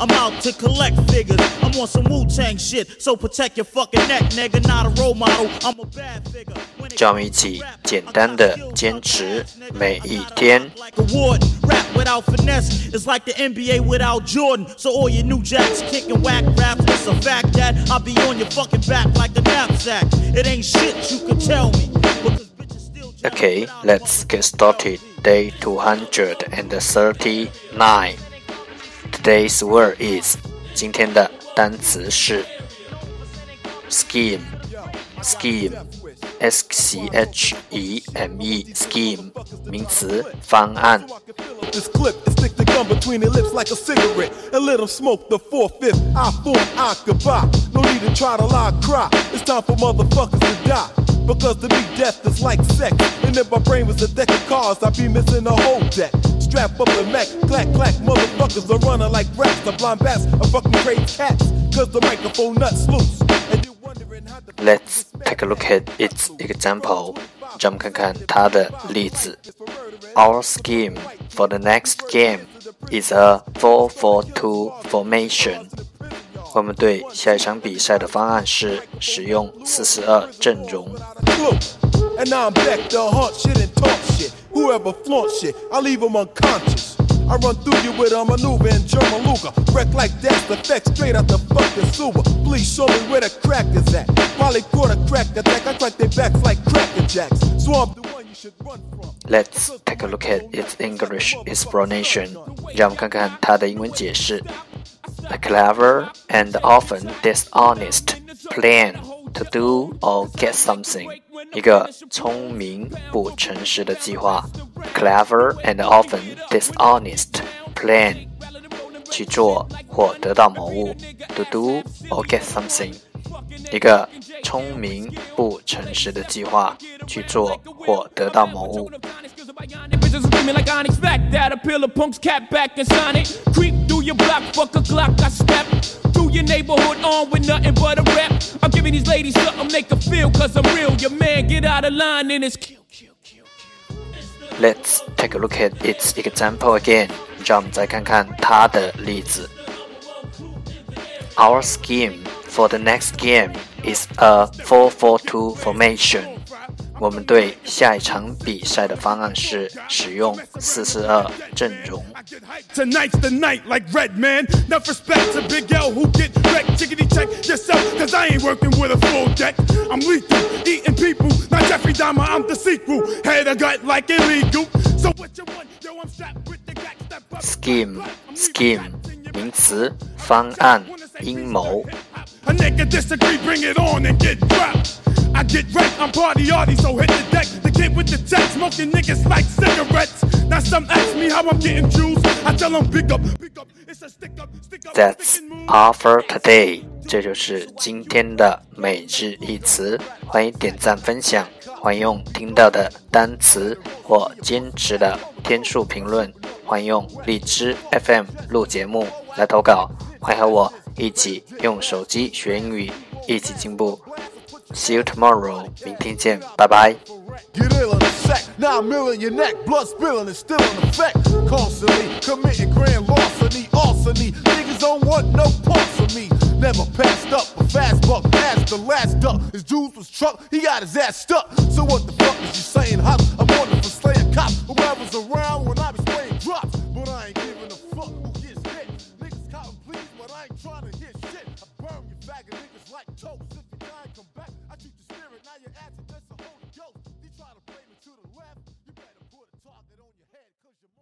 I'm out to collect figures. I'm on some Wu Tang shit, so protect your fucking neck, nigga. Not a role model, I'm a bad figure. 让我们一起简单的坚持每一天。Rap without finesse is like the NBA without Jordan. So all your new jacks kicking whack raps, it's a fact that I'll be on your fucking back like a knapsack. It ain't shit you can tell me. Okay, let's get started. Day 239. Today's word is 今天的单词是 scheme, scheme, s c h e m e, scheme 名词方案。This clip and stick the gum between their lips like a cigarette and let them smoke the four fifth. I form I goodbye. No need to try to lie, cry. It's time for motherfuckers to die. Because to me, death is like sex. And if my brain was a deck of cards, I'd be missing a whole deck. Strap up the Mac, clack, clack, motherfuckers are running like rats. The blind bats are fucking great cats. Cause the microphone nuts loose. Let's take a look at its example. 让我们看看它的例子。Our scheme for the next game is a 4-4-2 formation. 我们队下一场比赛的方案是使用四四二阵容。And now I'm back to haunt shit and talk shit. Whoever flaunt shit, I leave them unconscious. I run through you with a maneuver in German Luger. Wreck like that's the effect straight out the fucking sewer. Please show me where the crack is at. Probably caught a crack attack. I crack their backs like cracker jacks. So I'm the one you should run from. Let's take a look at its English explanation. 让我们看看它的英文解释。a clever and often dishonest plan to do or get something， 一个聪明不诚实的计划，clever and often dishonest plan，去做或得到某物，to do or get something，一个聪明不诚实的计划，去做或得到某物。through your block, fuck a clock, I step through your neighborhood on with nothing but a rep. I'm giving these ladies something they can feel, cause I'm real. Your man get out of line and it's kill, kill, kill, kill. Let's take a look at its example again. 让我们再看看它的例子。Our scheme for the next game is a 4-4-2 formation. 我们对下一场比赛的方案是使用四四二阵容。Scheme，Scheme，名词，方案，阴谋。I get right, I'm party arty, so hit the deck. The kid with the tech, smoking niggas like cigarettes. Now some ask me how I'm getting juice. I tell them pick up, pick up, it's a stick up, stick up. That's all for today. 这就是今天的每日一词，欢迎点赞分享，欢迎用听到的单词或坚持的天数评论，欢迎用荔枝 FM 录节目来投稿，欢迎和我一起用手机学英语，一起进步。See you tomorrow，明天见，拜拜。Get ill in a sec, now milling your neck, blood spilling is still in effect. Constantly committing grand larceny, arsony. Niggas don't want no parts of me. Never passed up a fast buck, ass the last duck. His juice was truck, he got his ass stuck. So what the fuck is you saying,